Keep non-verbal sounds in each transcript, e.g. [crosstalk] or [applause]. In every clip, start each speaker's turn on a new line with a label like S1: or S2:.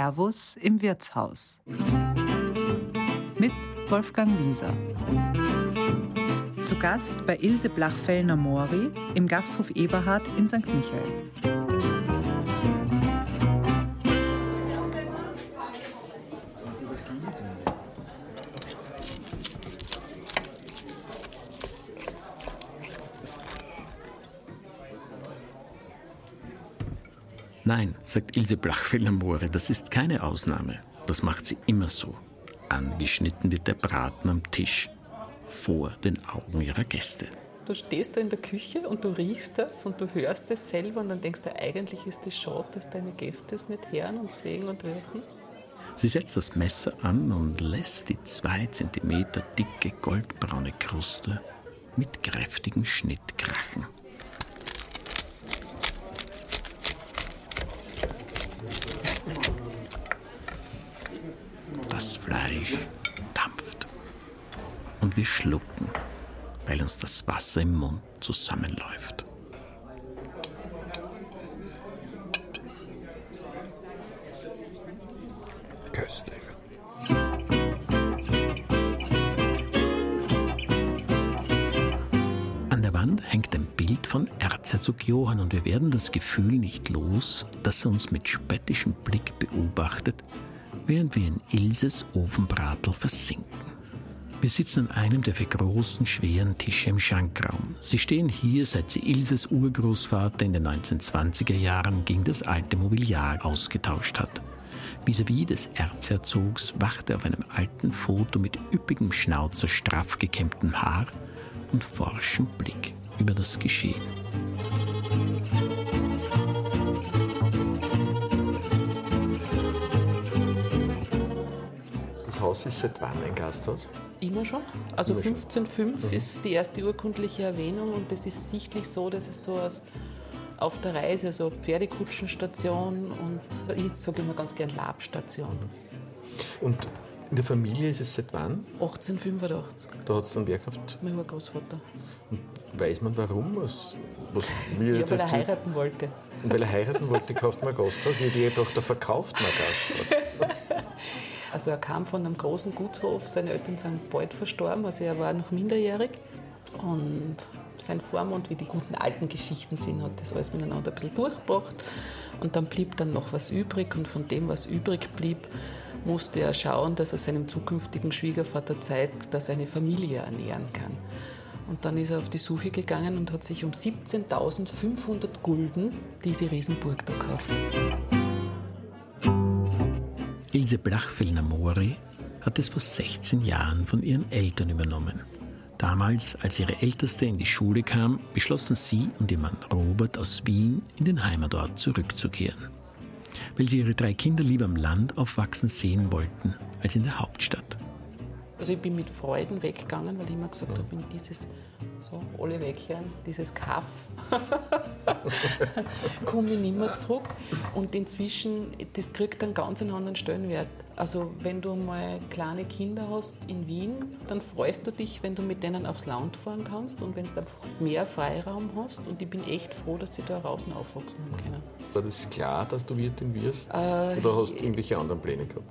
S1: Servus im Wirtshaus mit Wolfgang Wieser. Zu Gast bei Ilse Blachfellner-Mori im Gasthof Eberhard in St. Michael.
S2: Nein, sagt Ilse Blachfellner-More, das ist keine Ausnahme. Das macht sie immer so. Angeschnitten wird der Braten am Tisch, vor den Augen ihrer Gäste.
S3: Du stehst da in der Küche und du riechst das und du hörst es selber und dann denkst du, eigentlich ist es schade, dass deine Gäste es nicht hören und sehen und riechen.
S2: Sie setzt das Messer an und lässt die zwei Zentimeter dicke goldbraune Kruste mit kräftigem Schnitt krachen. Das Fleisch dampft. Und wir schlucken, weil uns das Wasser im Mund zusammenläuft. Köstlich. Erzherzog Johann und wir werden das Gefühl nicht los, dass er uns mit spöttischem Blick beobachtet, während wir in Ilses Ofenbratel versinken. Wir sitzen an einem der vier großen, schweren Tische im Schankraum. Sie stehen hier, seit sie Ilses Urgroßvater in den 1920er Jahren gegen das alte Mobiliar ausgetauscht hat. Vis-à-vis des Erzherzogs wacht er auf einem alten Foto mit üppigem Schnauzer, straff gekämmtem Haar und forschem Blick über das Geschehen.
S4: Das Haus ist seit wann ein Gasthaus?
S3: Immer schon. Also
S4: Immer schon.
S3: 1505 ist die erste urkundliche Erwähnung und es ist sichtlich so, dass es so aus auf der Reise, so Pferdekutschenstation und ich sage immer ganz gern Labstation.
S4: Und in der Familie ist es seit wann?
S3: 1885,
S4: Da hat es dann wer gehabt.
S3: mein Urgroßvater.
S4: Und weiß man warum? Was, was
S3: Ja, weil er heiraten wollte.
S4: Und weil er heiraten wollte, kauft man ein Gasthaus. Ich hätte gedacht, da verkauft man ein Gasthaus. [laughs]
S3: Also er kam von einem großen Gutshof, seine Eltern sind bald verstorben, also er war noch minderjährig. Und sein Vormund, wie die guten alten Geschichten sind, hat das alles miteinander ein bisschen durchgebracht. Und dann blieb dann noch was übrig und von dem, was übrig blieb, musste er schauen, dass er seinem zukünftigen Schwiegervater zeigt, dass er eine Familie ernähren kann. Und dann ist er auf die Suche gegangen und hat sich um 17.500 Gulden diese Riesenburg da gekauft.
S2: Ilse Blachfellner-Mori hat es vor 16 Jahren von ihren Eltern übernommen. Damals, als ihre Älteste in die Schule kam, beschlossen sie und ihr Mann Robert aus Wien in den Heimatort zurückzukehren, weil sie ihre drei Kinder lieber am Land aufwachsen sehen wollten als in der Hauptstadt.
S3: Also ich bin mit Freuden weggegangen, weil ich immer gesagt habe, in dieses, so, alle weghören, dieses Kaff, [laughs] komme ich nicht mehr zurück. Und inzwischen, das kriegt einen ganz anderen Stellenwert. Also wenn du mal kleine Kinder hast in Wien, dann freust du dich, wenn du mit denen aufs Land fahren kannst und wenn du einfach mehr Freiraum hast. Und ich bin echt froh, dass sie da draußen aufwachsen haben können.
S4: War das klar, dass du Wirtin wirst?
S3: Äh,
S4: Oder hast du irgendwelche anderen Pläne gehabt?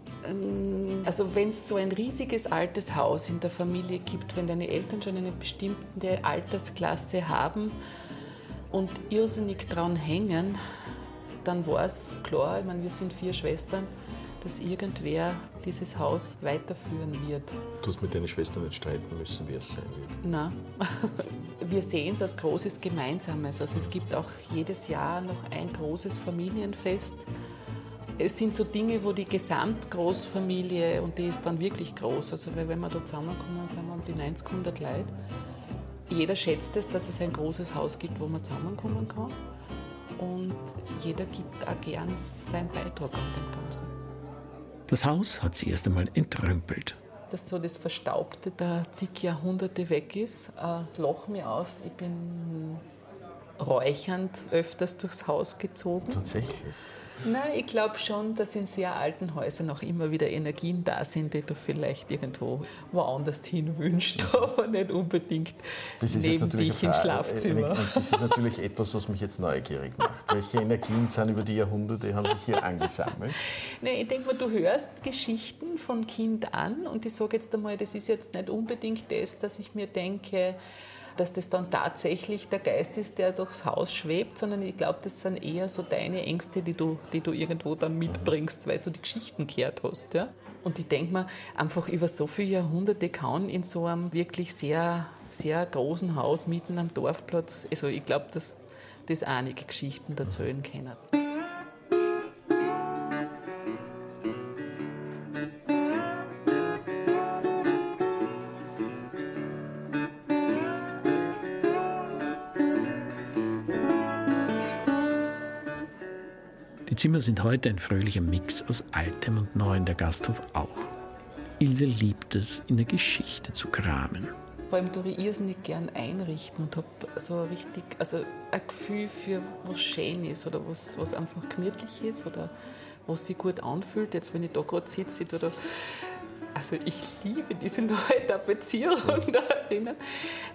S3: Also wenn es so ein riesiges altes Haus in der Familie gibt, wenn deine Eltern schon eine bestimmte Altersklasse haben und irrsinnig dran hängen, dann war es klar, ich meine, wir sind vier Schwestern, dass irgendwer dieses Haus weiterführen wird.
S4: Du hast mit deinen Schwestern nicht streiten müssen, wie es sein wird.
S3: Na, [laughs] wir sehen es als großes Gemeinsames. Also es gibt auch jedes Jahr noch ein großes Familienfest. Es sind so Dinge, wo die Gesamtgroßfamilie, und die ist dann wirklich groß, also weil wenn wir da zusammenkommen, sind wir um die 90, 100 Leute. Jeder schätzt es, dass es ein großes Haus gibt, wo man zusammenkommen kann. Und jeder gibt auch gern seinen Beitrag an dem Ganzen.
S2: Das Haus hat sie erst einmal entrümpelt.
S3: dass so das Verstaubte der zig Jahrhunderte weg ist. Äh, lach mir aus, ich bin räuchernd öfters durchs Haus gezogen.
S4: Tatsächlich.
S3: Nein, ich glaube schon, dass in sehr alten Häusern auch immer wieder Energien da sind, die du vielleicht irgendwo woanders hin wünschst, aber nicht unbedingt neben dich ins Schlafzimmer.
S4: Das ist natürlich etwas, was mich jetzt neugierig macht. Welche Energien sind über die Jahrhunderte, haben sich hier angesammelt?
S3: Nein, ich denke mal, du hörst Geschichten von Kind an und ich sage jetzt einmal, das ist jetzt nicht unbedingt das, dass ich mir denke, dass das dann tatsächlich der Geist ist, der durchs Haus schwebt, sondern ich glaube, das sind eher so deine Ängste, die du, die du irgendwo dann mitbringst, weil du die Geschichten gehört hast. Ja? Und ich denke mir, einfach über so viele Jahrhunderte kann in so einem wirklich sehr, sehr großen Haus mitten am Dorfplatz, also ich glaube, dass das einige Geschichten erzählen können.
S2: Zimmer sind heute ein fröhlicher Mix aus Altem und Neuem, der Gasthof auch. Ilse liebt es, in der Geschichte zu kramen.
S3: Vor allem tue ich irrsinnig gern einrichten und habe so richtig, also ein Gefühl für was schön ist oder was, was einfach gemütlich ist oder was sich gut anfühlt. Jetzt, wenn ich da gerade sitze, oder also ich liebe diese [laughs] neue Tapezierung da drinnen.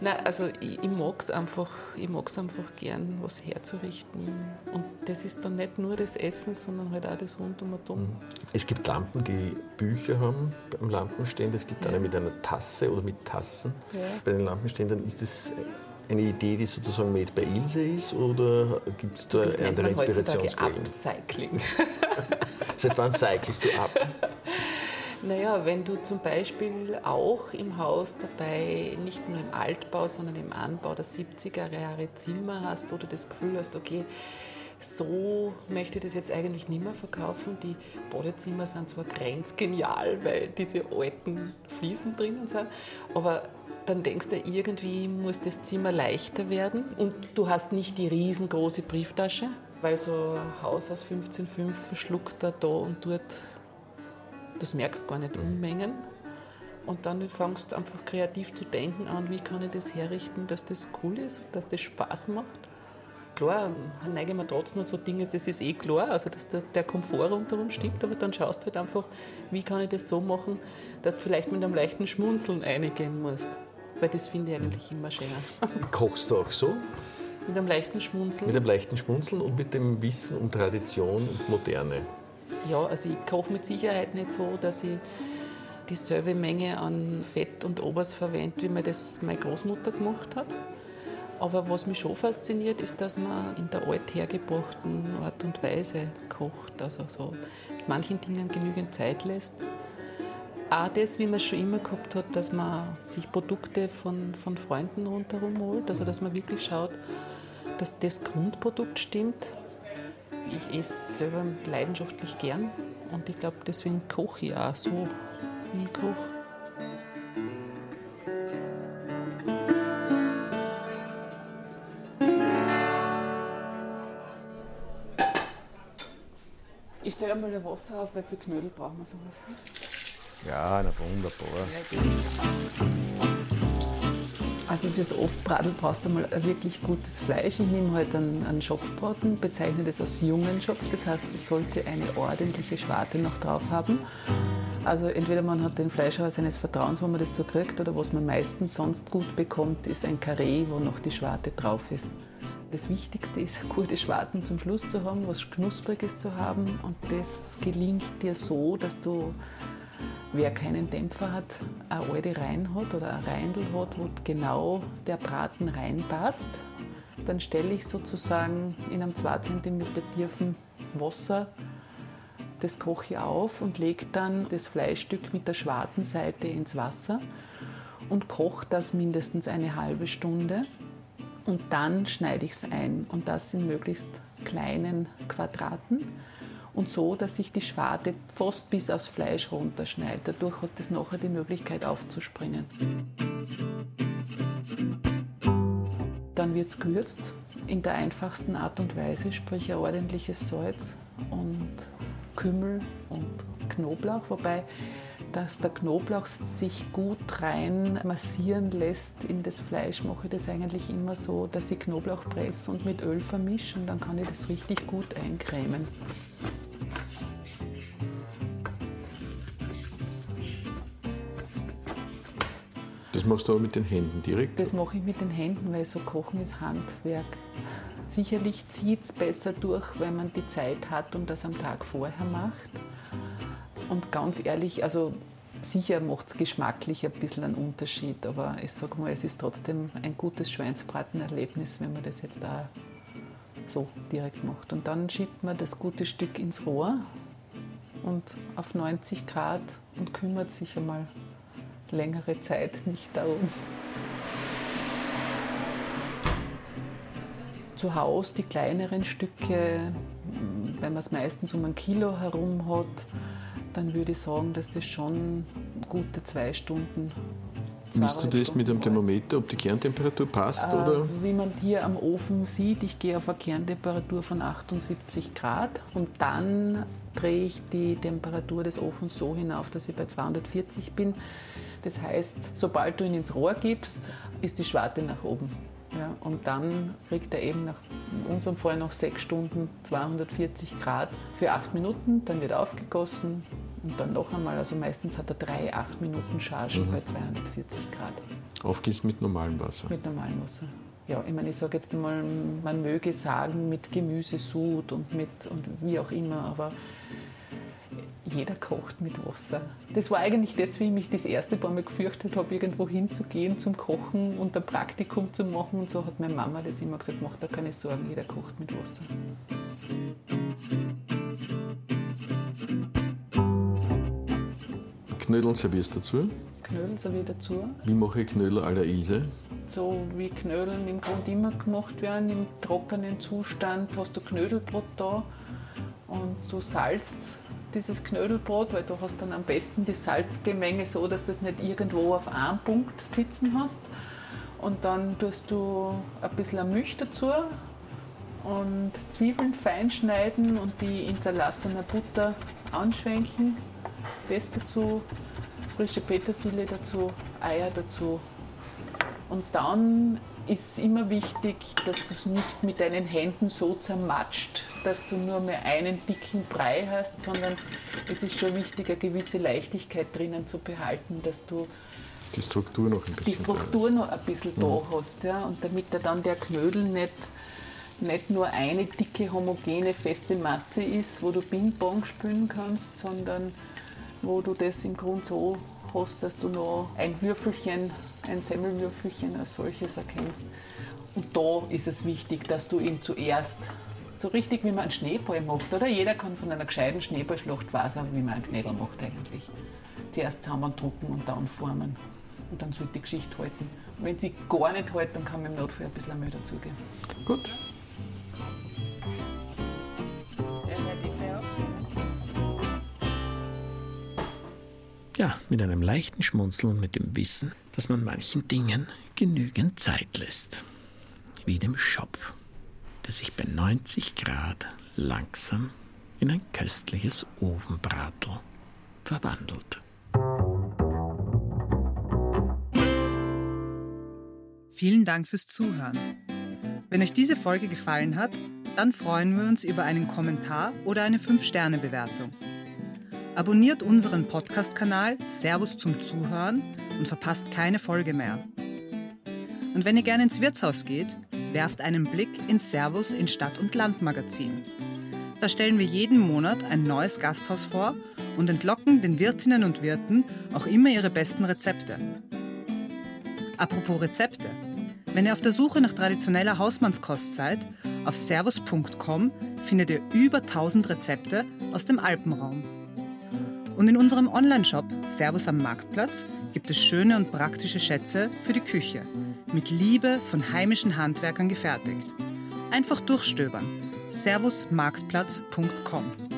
S3: Nein, also ich, ich mag es einfach, einfach gern, was herzurichten. Und das ist dann nicht nur das Essen, sondern halt auch das rundum und um. Mhm.
S4: Es gibt Lampen, die Bücher haben beim Lampenständer. Es gibt ja. eine mit einer Tasse oder mit Tassen. Ja. Bei den Lampenständern ist das eine Idee, die sozusagen made bei Ilse ist oder gibt es da
S3: das
S4: andere
S3: Inspirationsquellen? Upcycling. [laughs]
S4: Seit wann cyclest du ab? [laughs]
S3: Naja, wenn du zum Beispiel auch im Haus dabei nicht nur im Altbau, sondern im Anbau der 70er Jahre Zimmer hast, wo du das Gefühl hast, okay, so möchte ich das jetzt eigentlich nicht mehr verkaufen. Die Badezimmer sind zwar grenzgenial, weil diese alten Fliesen drinnen sind, aber dann denkst du, irgendwie muss das Zimmer leichter werden und du hast nicht die riesengroße Brieftasche, weil so ein Haus aus 15,5 verschluckt da, da und dort das merkst gar nicht Unmengen. Und dann fängst du einfach kreativ zu denken an, wie kann ich das herrichten, dass das cool ist, dass das Spaß macht. Klar, neige mir trotzdem noch so Dinge, das ist eh klar, also dass der, der Komfort rundherum stimmt, aber dann schaust du halt einfach, wie kann ich das so machen, dass du vielleicht mit einem leichten Schmunzeln eingehen musst. Weil das finde ich eigentlich immer schöner. [laughs]
S4: Kochst du auch so?
S3: Mit einem leichten Schmunzeln.
S4: Mit einem leichten Schmunzeln und mit dem Wissen um Tradition und Moderne.
S3: Ja, also ich koche mit Sicherheit nicht so, dass ich dieselbe Menge an Fett und Obers verwende, wie mir das meine Großmutter gemacht hat. Aber was mich schon fasziniert, ist, dass man in der althergebrachten Art und Weise kocht. Also so manchen Dingen genügend Zeit lässt. Auch das, wie man es schon immer gehabt hat, dass man sich Produkte von, von Freunden rundherum holt. Also dass man wirklich schaut, dass das Grundprodukt stimmt ich esse selber leidenschaftlich gern und ich glaube, deswegen koche ich auch so, wie ich koche. Ich stelle einmal Wasser auf, weil für Knödel brauchen wir sowas.
S4: Ja, na wunderbar.
S3: Also fürs Oftbraten brauchst du mal wirklich gutes Fleisch. Ich nehme heute halt einen, einen Schopfbraten, bezeichne das als jungen Schopf. Das heißt, es sollte eine ordentliche Schwarte noch drauf haben. Also entweder man hat den Fleischhauer seines Vertrauens, wo man das so kriegt, oder was man meistens sonst gut bekommt, ist ein Karree, wo noch die Schwarte drauf ist. Das Wichtigste ist, [laughs] gute Schwarten zum Schluss zu haben, was Knuspriges zu haben. Und das gelingt dir so, dass du Wer keinen Dämpfer hat, eine alte Rein hat oder ein Reindl hat, wo genau der Braten reinpasst, dann stelle ich sozusagen in einem 2 cm tiefen Wasser das koche auf und lege dann das Fleischstück mit der Schwartenseite ins Wasser und koche das mindestens eine halbe Stunde. Und dann schneide ich es ein und das in möglichst kleinen Quadraten und so, dass sich die Schwarte fast bis aufs Fleisch runterschneidet. Dadurch hat es nachher die Möglichkeit aufzuspringen. Dann wird es gewürzt in der einfachsten Art und Weise, sprich ein ordentliches Salz und Kümmel und Knoblauch, wobei dass der Knoblauch sich gut rein massieren lässt in das Fleisch, mache ich das eigentlich immer so, dass ich Knoblauch presse und mit Öl vermische und dann kann ich das richtig gut eincremen.
S4: Das machst du aber mit den Händen direkt?
S3: Das mache ich mit den Händen, weil so Kochen ist Handwerk. Sicherlich zieht es besser durch, wenn man die Zeit hat und das am Tag vorher macht. Und ganz ehrlich, also sicher macht es geschmacklich ein bisschen einen Unterschied, aber ich sage mal, es ist trotzdem ein gutes Schweinsbratenerlebnis, wenn man das jetzt da so direkt macht. Und dann schiebt man das gute Stück ins Rohr und auf 90 Grad und kümmert sich einmal längere Zeit nicht darum. Zu Hause die kleineren Stücke, wenn man es meistens um ein Kilo herum hat, dann würde ich sagen, dass das schon gute zwei Stunden
S4: Misst du das mit einem Thermometer, ob die Kerntemperatur passt?
S3: Äh,
S4: oder?
S3: Wie man hier am Ofen sieht, ich gehe auf eine Kerntemperatur von 78 Grad und dann drehe ich die Temperatur des Ofens so hinauf, dass ich bei 240 bin. Das heißt, sobald du ihn ins Rohr gibst, ist die Schwarte nach oben. Ja, und dann kriegt er eben nach unserem Fall nach sechs Stunden 240 Grad für acht Minuten. Dann wird aufgegossen und dann noch einmal. Also meistens hat er drei acht Minuten Chargen mhm. bei 240 Grad.
S4: Aufgießen mit normalem Wasser?
S3: Mit normalem Wasser. Ja, ich meine, ich sage jetzt einmal, man möge sagen mit Gemüsesud und mit und wie auch immer, aber jeder kocht mit Wasser. Das war eigentlich das, wie ich mich das erste Mal gefürchtet habe, irgendwo hinzugehen zum Kochen und ein Praktikum zu machen. Und so hat meine Mama das immer gesagt, mach da keine Sorgen, jeder kocht mit Wasser.
S4: Knödeln servierst du dazu?
S3: Knödel serviere dazu.
S4: Wie mache ich Knödel à la Ilse?
S3: So wie Knödeln im Grunde immer gemacht werden, im trockenen Zustand hast du Knödelbrot da und du salzt dieses Knödelbrot, weil du hast dann am besten die Salzgemenge so, dass das nicht irgendwo auf einem Punkt sitzen hast. Und dann tust du ein bisschen Milch dazu und Zwiebeln fein schneiden und die in zerlassener Butter anschwenken. Das dazu, frische Petersilie dazu, Eier dazu. Und dann ist immer wichtig, dass du es nicht mit deinen Händen so zermatscht, dass du nur mehr einen dicken Brei hast, sondern es ist schon wichtig, eine gewisse Leichtigkeit drinnen zu behalten, dass du
S4: die Struktur noch ein bisschen,
S3: die Struktur noch ein bisschen da mhm. hast. Ja? Und damit da dann der Knödel nicht, nicht nur eine dicke, homogene, feste Masse ist, wo du Ping-Pong spielen kannst, sondern wo du das im Grunde so hast, dass du noch ein Würfelchen, ein Semmelwürfelchen als solches erkennst. Und da ist es wichtig, dass du ihn zuerst so richtig wie man einen Schneeball macht, oder? Jeder kann von einer gescheiten Schneeballschlacht weiß wie man einen Knädel macht eigentlich. Zuerst zusammendrucken und dann formen. Und dann sollte die Geschichte halten. Und wenn sie gar nicht hält, dann kann man im Notfall ein bisschen Müll dazugeben.
S4: Gut.
S2: Ja, mit einem leichten Schmunzeln und mit dem Wissen, dass man manchen Dingen genügend Zeit lässt. Wie dem Schopf, der sich bei 90 Grad langsam in ein köstliches Ofenbratel verwandelt.
S1: Vielen Dank fürs Zuhören. Wenn euch diese Folge gefallen hat, dann freuen wir uns über einen Kommentar oder eine 5-Sterne-Bewertung. Abonniert unseren Podcast-Kanal Servus zum Zuhören und verpasst keine Folge mehr. Und wenn ihr gerne ins Wirtshaus geht, werft einen Blick ins Servus in Stadt- und Landmagazin. Da stellen wir jeden Monat ein neues Gasthaus vor und entlocken den Wirtinnen und Wirten auch immer ihre besten Rezepte. Apropos Rezepte. Wenn ihr auf der Suche nach traditioneller Hausmannskost seid, auf servus.com findet ihr über 1000 Rezepte aus dem Alpenraum. Und in unserem Onlineshop Servus am Marktplatz gibt es schöne und praktische Schätze für die Küche, mit Liebe von heimischen Handwerkern gefertigt. Einfach durchstöbern. servusmarktplatz.com